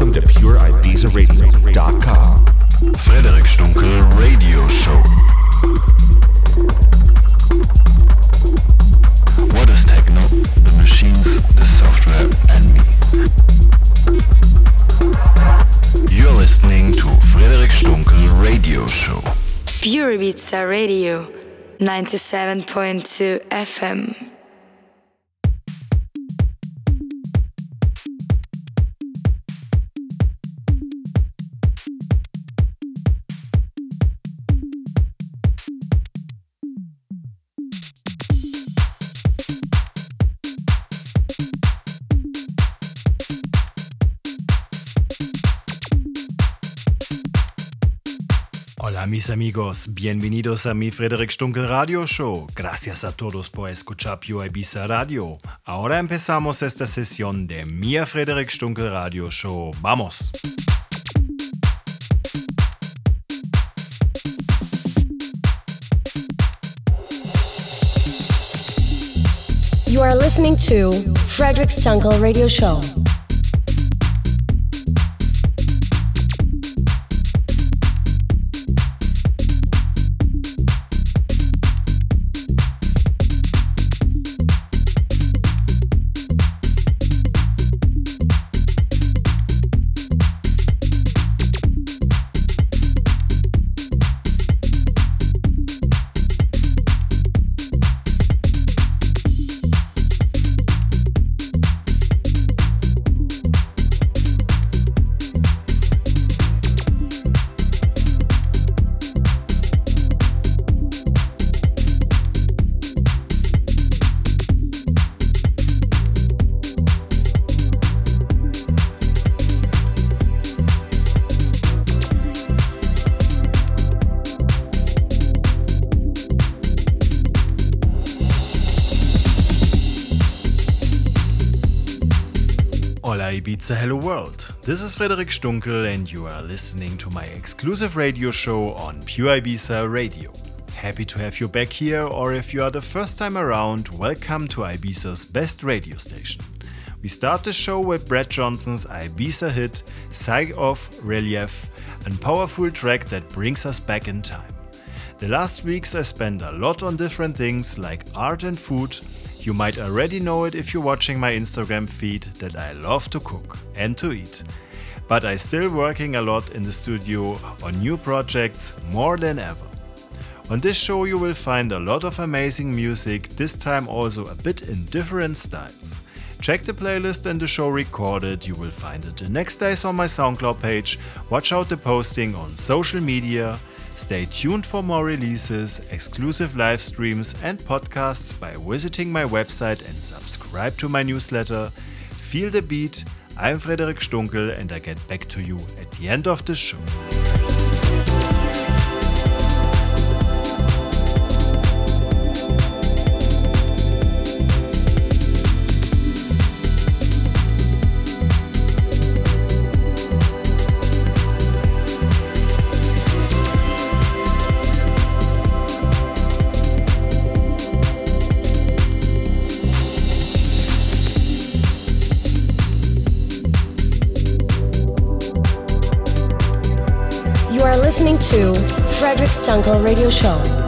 Welcome to PureIbizaRadio.com. Frederic Stunkel Radio Show. What is techno? The machines, the software, and me. You're listening to Frederic Stunkel Radio Show. Pure Ibiza Radio, 97.2 FM. Mis amigos, bienvenidos a mi Frederick Stunkel Radio Show. Gracias a todos por escuchar Pure Ibiza Radio. Ahora empezamos esta sesión de mi Frederick Stunkel Radio Show. ¡Vamos! You are listening to Frederick Stunkel Radio Show. Ibiza Hello World. This is Frederic Stunkel, and you are listening to my exclusive radio show on Pure Ibiza Radio. Happy to have you back here, or if you are the first time around, welcome to Ibiza's best radio station. We start the show with Brett Johnson's Ibiza hit, Sigh of Relief, a powerful track that brings us back in time. The last weeks I spent a lot on different things like art and food, you might already know it if you're watching my Instagram feed that I love to cook and to eat. But I'm still working a lot in the studio on new projects more than ever. On this show you will find a lot of amazing music, this time also a bit in different styles. Check the playlist and the show recorded, you will find it the next days on my SoundCloud page. Watch out the posting on social media Stay tuned for more releases, exclusive live streams, and podcasts by visiting my website and subscribe to my newsletter. Feel the beat. I'm Frederic Stunkel, and I get back to you at the end of the show. Listening to Frederic Stunkel Radio Show.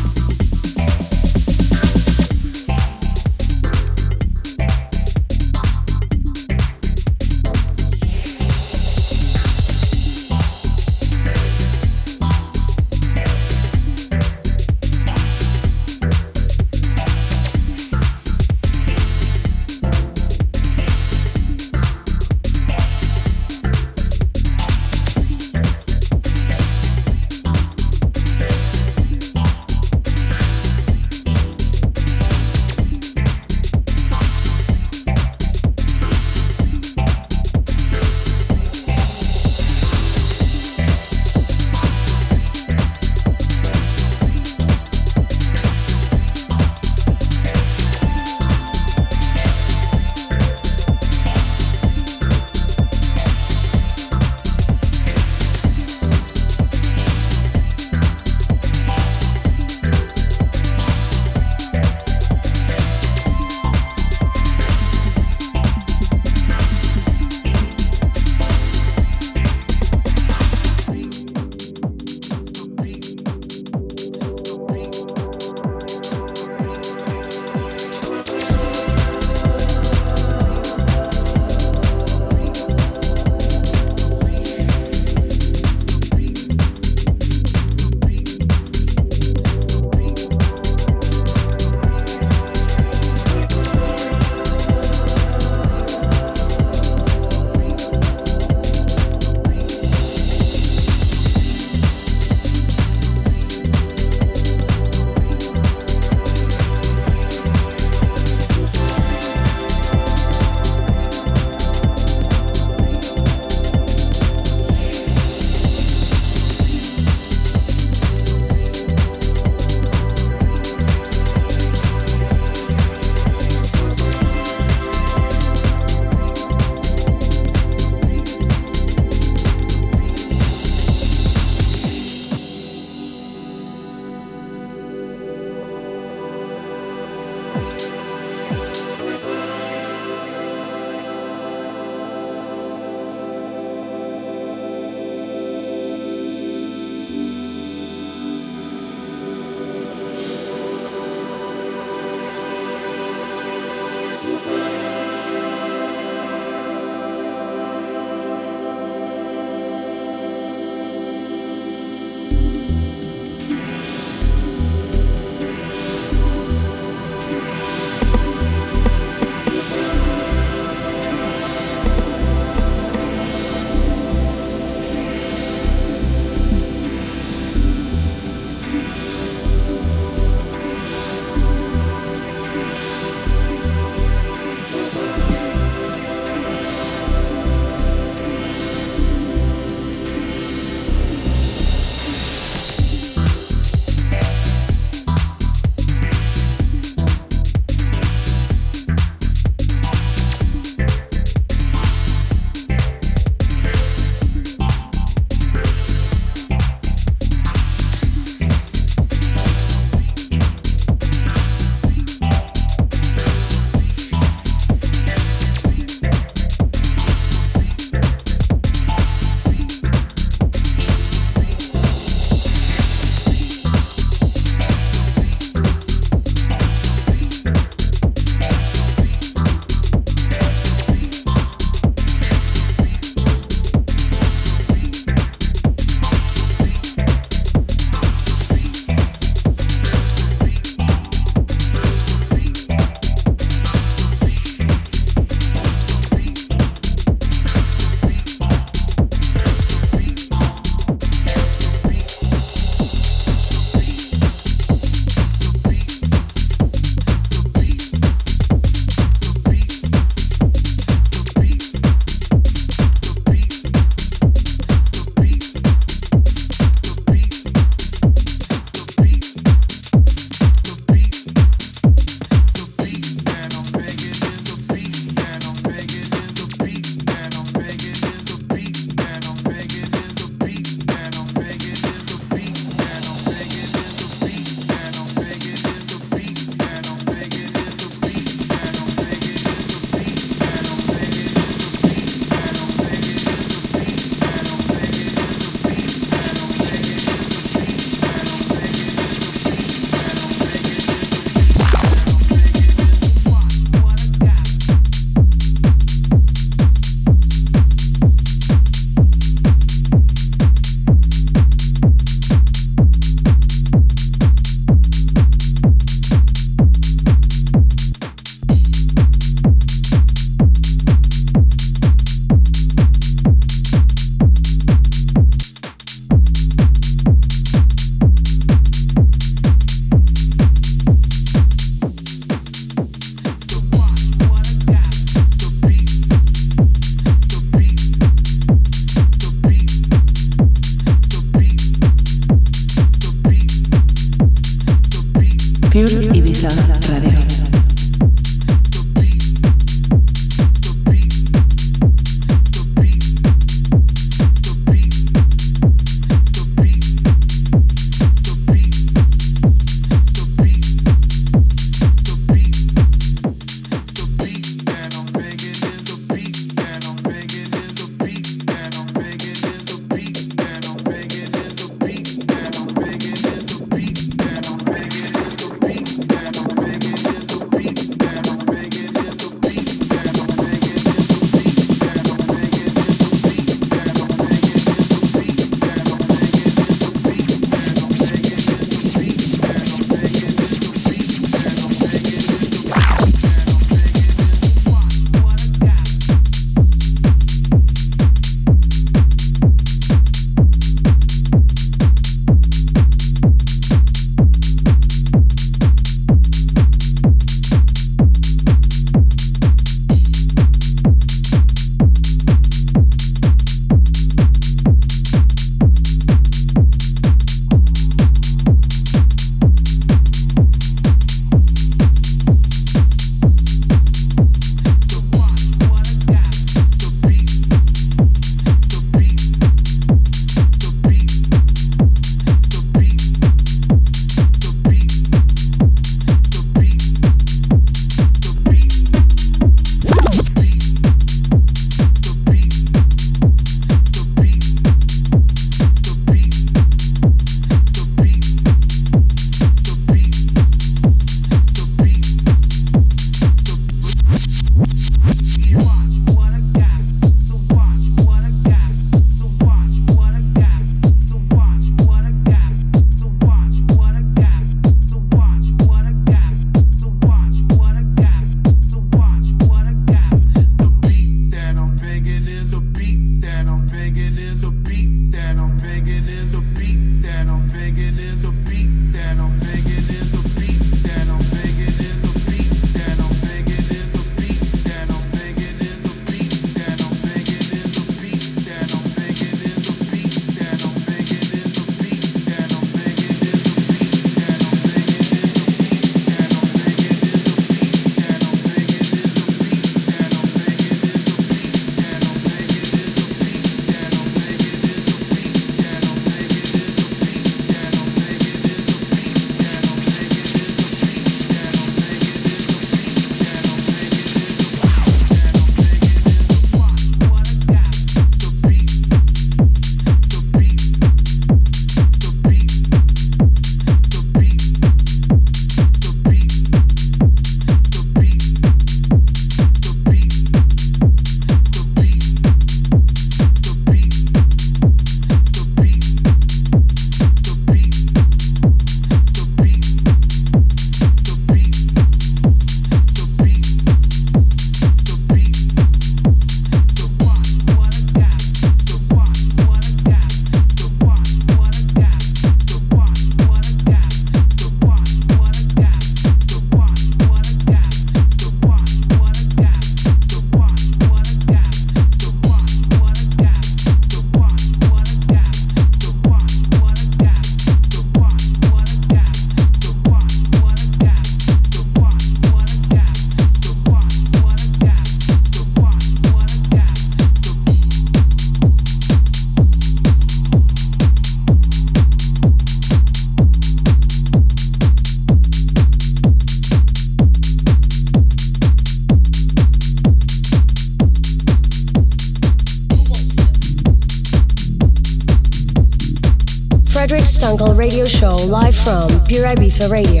Pure Ibiza Radio.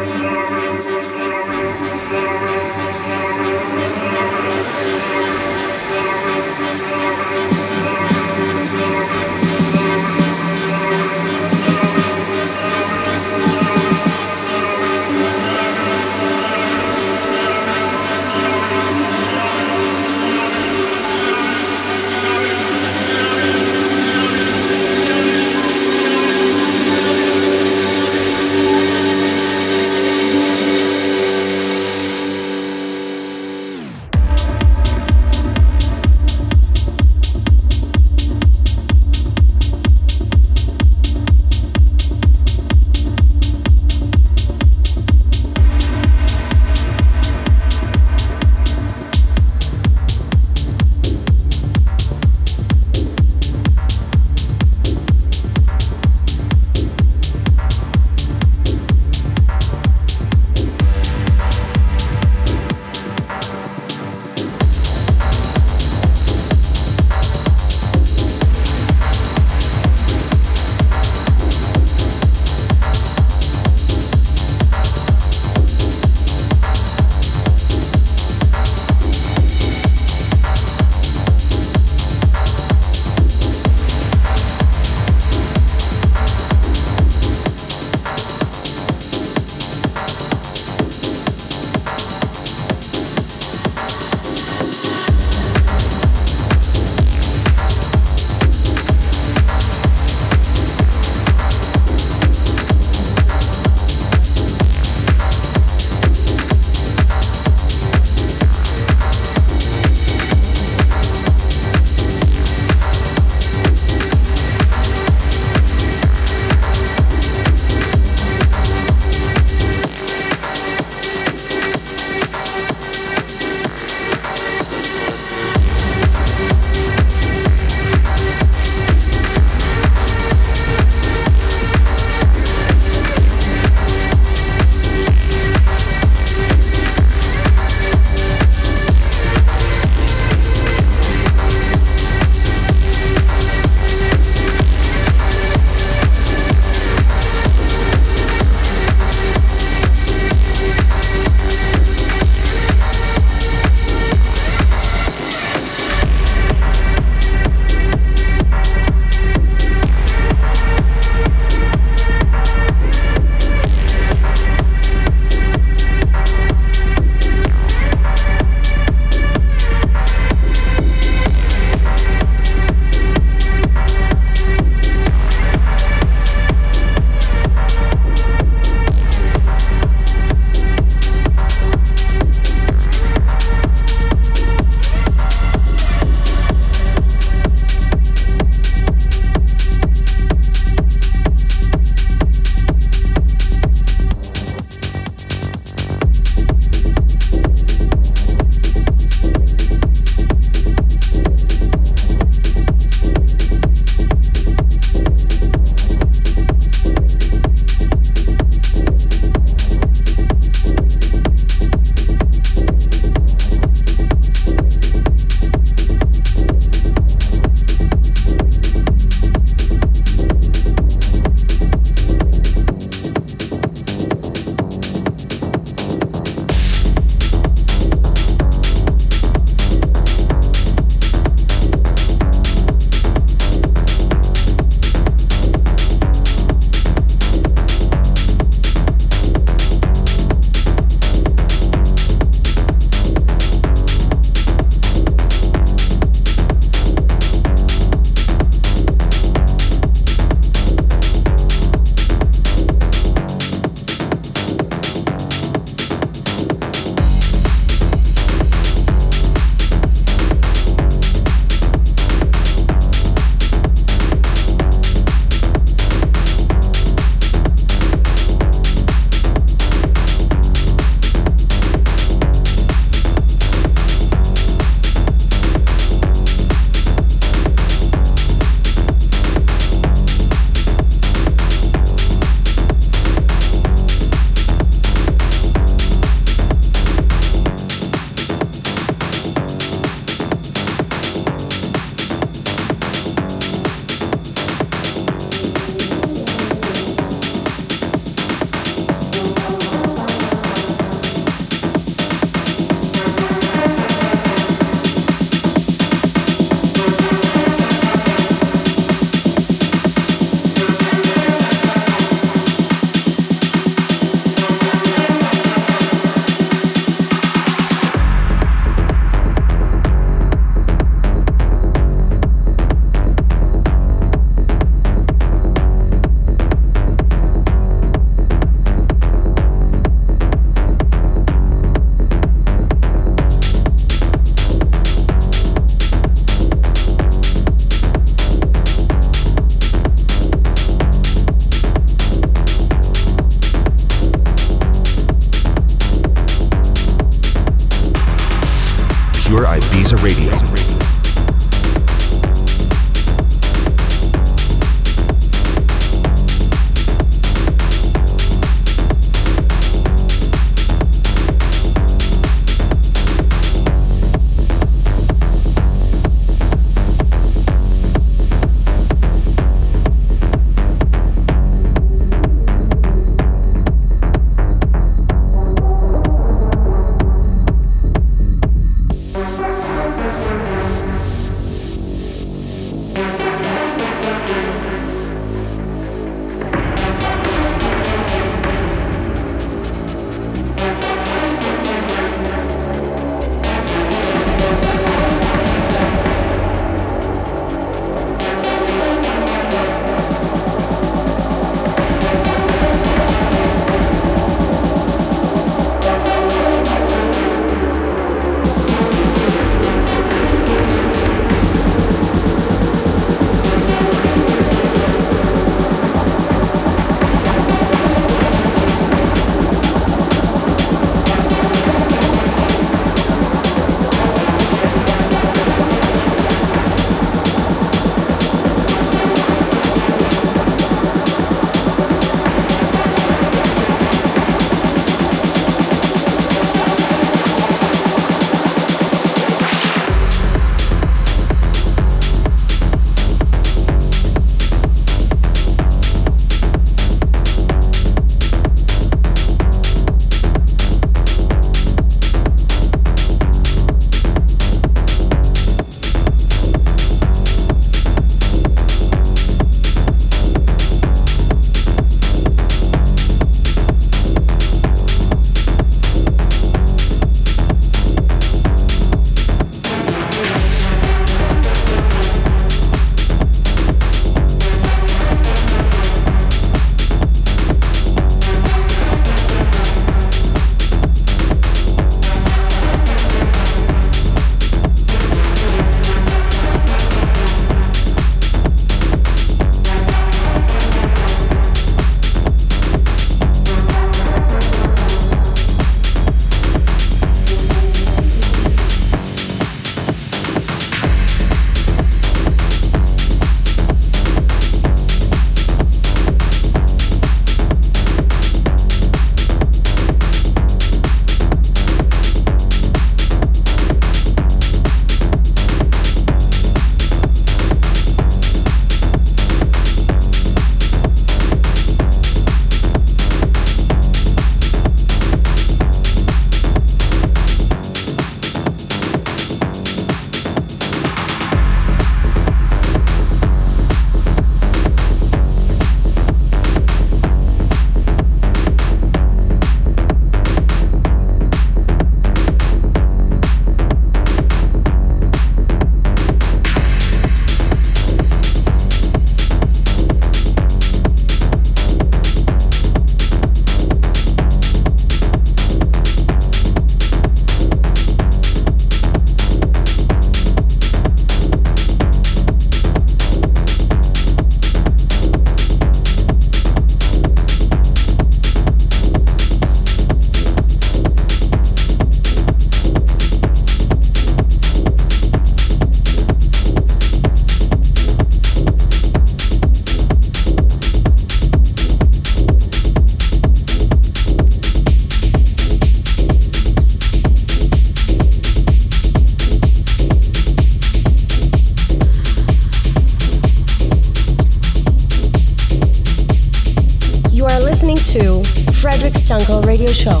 Radio Show.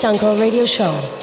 Stunkel Radio Show.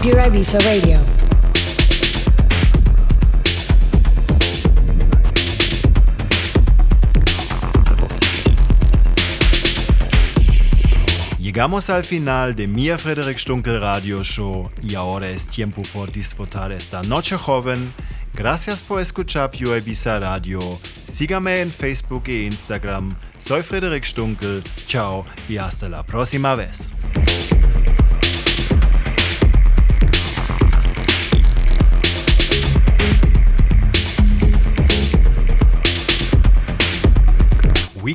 Pure Ibiza Radio. Llegamos al final de mi Frederick Stunkel Radio Show y ahora es tiempo por disfrutar esta noche joven. Gracias por escuchar Pure Ibiza Radio. Sígame en Facebook e Instagram. Soy Frederick Stunkel. Chao y hasta la próxima vez.